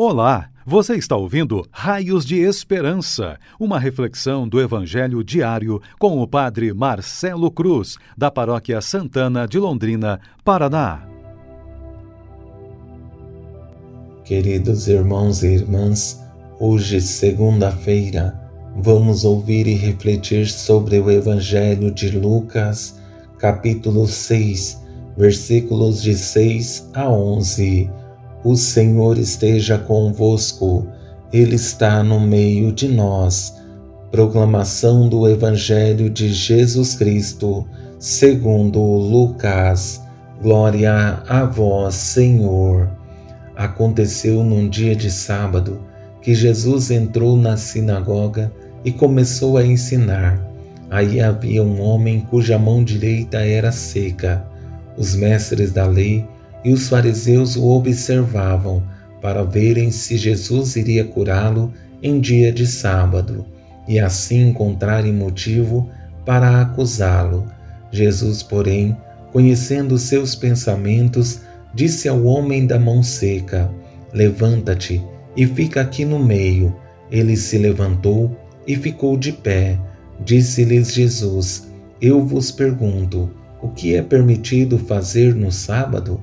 Olá, você está ouvindo Raios de Esperança, uma reflexão do Evangelho diário com o Padre Marcelo Cruz, da Paróquia Santana de Londrina, Paraná. Queridos irmãos e irmãs, hoje, segunda-feira, vamos ouvir e refletir sobre o Evangelho de Lucas, capítulo 6, versículos de 6 a 11 o Senhor esteja convosco, Ele está no meio de nós. Proclamação do Evangelho de Jesus Cristo, segundo Lucas. Glória a vós, Senhor. Aconteceu num dia de sábado que Jesus entrou na sinagoga e começou a ensinar. Aí havia um homem cuja mão direita era seca. Os mestres da lei e os fariseus o observavam para verem se Jesus iria curá-lo em dia de sábado e assim encontrarem motivo para acusá-lo. Jesus, porém, conhecendo seus pensamentos, disse ao homem da mão seca: Levanta-te e fica aqui no meio. Ele se levantou e ficou de pé. Disse-lhes Jesus: Eu vos pergunto, o que é permitido fazer no sábado?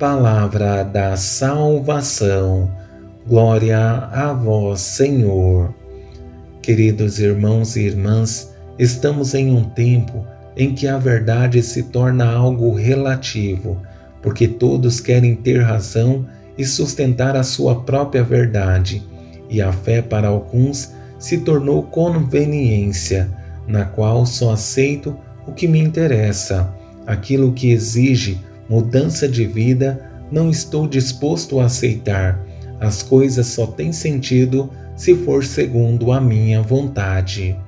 palavra da salvação. Glória a vós, Senhor. Queridos irmãos e irmãs, estamos em um tempo em que a verdade se torna algo relativo, porque todos querem ter razão e sustentar a sua própria verdade, e a fé para alguns se tornou conveniência, na qual só aceito o que me interessa, aquilo que exige mudança de vida, não estou disposto a aceitar. As coisas só têm sentido se for segundo a minha vontade.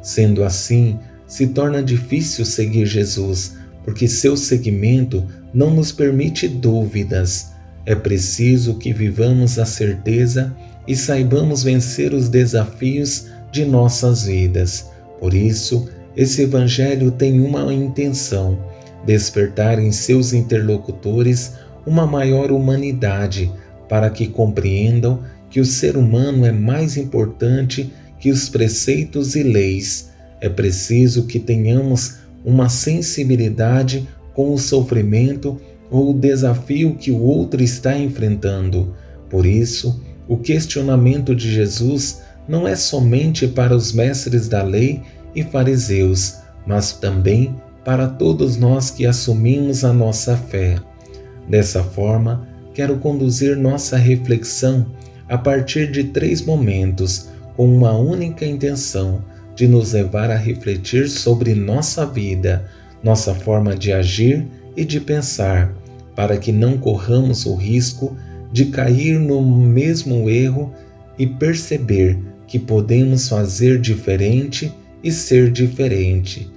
Sendo assim, se torna difícil seguir Jesus, porque seu seguimento não nos permite dúvidas. É preciso que vivamos a certeza e saibamos vencer os desafios de nossas vidas. Por isso, esse Evangelho tem uma intenção despertar em seus interlocutores uma maior humanidade para que compreendam que o ser humano é mais importante que os preceitos e leis. É preciso que tenhamos uma sensibilidade com o sofrimento ou o desafio que o outro está enfrentando. Por isso, o questionamento de Jesus não é somente para os mestres da lei e fariseus, mas também para todos nós que assumimos a nossa fé. Dessa forma, quero conduzir nossa reflexão a partir de três momentos com uma única intenção de nos levar a refletir sobre nossa vida, nossa forma de agir e de pensar, para que não corramos o risco de cair no mesmo erro e perceber que podemos fazer diferente e ser diferente.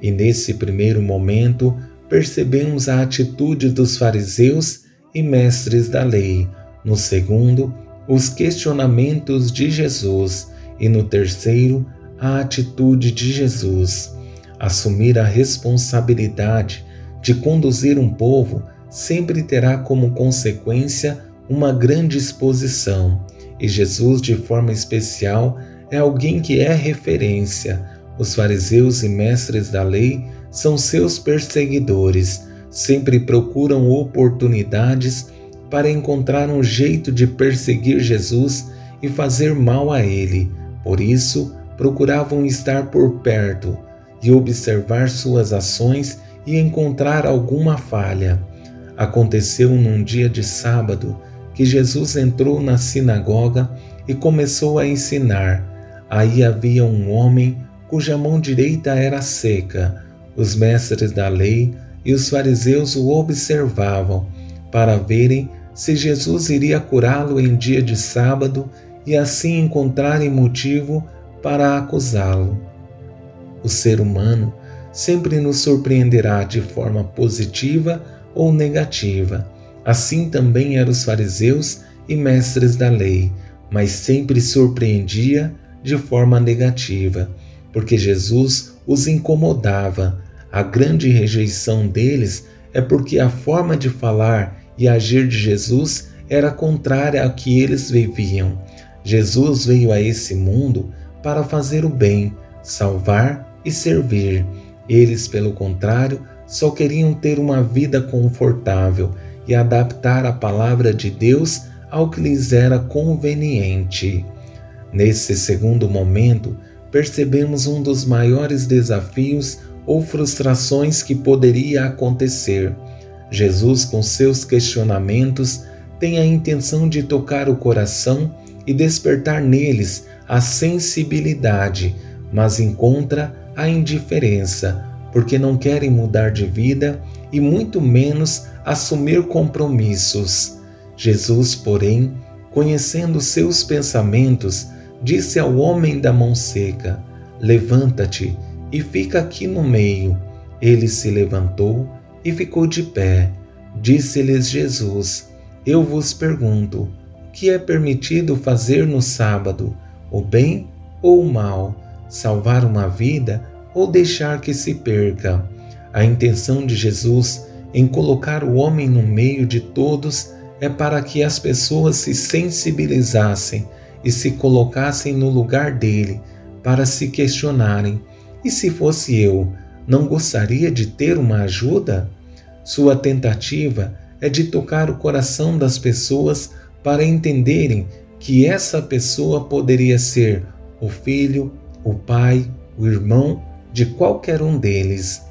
E nesse primeiro momento, percebemos a atitude dos fariseus e mestres da lei. No segundo, os questionamentos de Jesus. E no terceiro, a atitude de Jesus. Assumir a responsabilidade de conduzir um povo sempre terá como consequência uma grande exposição, e Jesus, de forma especial, é alguém que é referência, os fariseus e mestres da lei são seus perseguidores, sempre procuram oportunidades para encontrar um jeito de perseguir Jesus e fazer mal a ele. Por isso, procuravam estar por perto e observar suas ações e encontrar alguma falha. Aconteceu num dia de sábado que Jesus entrou na sinagoga e começou a ensinar. Aí havia um homem cuja mão direita era seca. Os mestres da lei e os fariseus o observavam para verem se Jesus iria curá-lo em dia de sábado e assim encontrarem motivo para acusá-lo. O ser humano sempre nos surpreenderá de forma positiva ou negativa. Assim também eram os fariseus e mestres da lei, mas sempre surpreendia de forma negativa, porque Jesus os incomodava. A grande rejeição deles é porque a forma de falar e agir de Jesus era contrária ao que eles viviam. Jesus veio a esse mundo para fazer o bem, salvar e servir. Eles, pelo contrário, só queriam ter uma vida confortável e adaptar a palavra de Deus ao que lhes era conveniente. Nesse segundo momento, percebemos um dos maiores desafios ou frustrações que poderia acontecer. Jesus, com seus questionamentos, tem a intenção de tocar o coração e despertar neles a sensibilidade, mas encontra a indiferença, porque não querem mudar de vida e muito menos assumir compromissos. Jesus, porém, conhecendo seus pensamentos, disse ao homem da mão seca: Levanta-te e fica aqui no meio. Ele se levantou e ficou de pé. Disse-lhes Jesus: Eu vos pergunto: que é permitido fazer no sábado, o bem ou o mal, salvar uma vida ou deixar que se perca? A intenção de Jesus em colocar o homem no meio de todos é para que as pessoas se sensibilizassem e se colocassem no lugar dele para se questionarem: e se fosse eu, não gostaria de ter uma ajuda? Sua tentativa é de tocar o coração das pessoas para entenderem que essa pessoa poderia ser o filho, o pai, o irmão de qualquer um deles.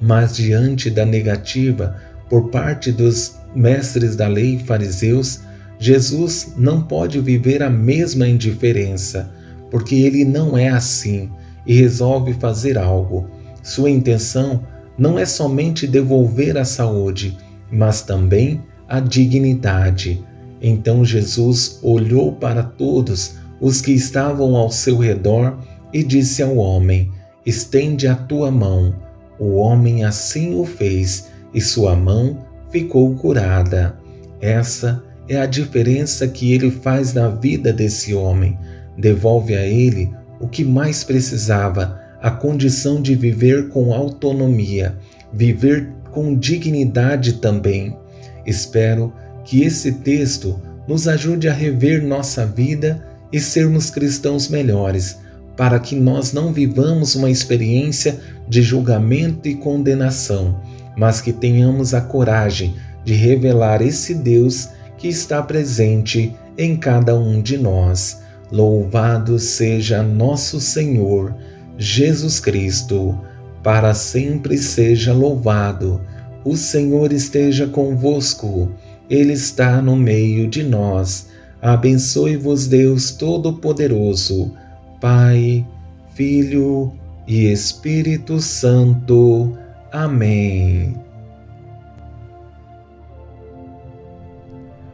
Mas diante da negativa por parte dos mestres da lei fariseus, Jesus não pode viver a mesma indiferença, porque ele não é assim e resolve fazer algo. Sua intenção não é somente devolver a saúde, mas também a dignidade. Então Jesus olhou para todos os que estavam ao seu redor e disse ao homem: Estende a tua mão. O homem assim o fez e sua mão ficou curada. Essa é a diferença que ele faz na vida desse homem. Devolve a ele o que mais precisava, a condição de viver com autonomia, viver com dignidade também. Espero que esse texto nos ajude a rever nossa vida e sermos cristãos melhores, para que nós não vivamos uma experiência de julgamento e condenação mas que tenhamos a coragem de revelar esse Deus que está presente em cada um de nós. Louvado seja nosso Senhor Jesus Cristo, para sempre seja louvado. O Senhor esteja convosco, Ele está no meio de nós. Abençoe-vos, Deus Todo-Poderoso, Pai, Filho e Espírito Santo. Amém.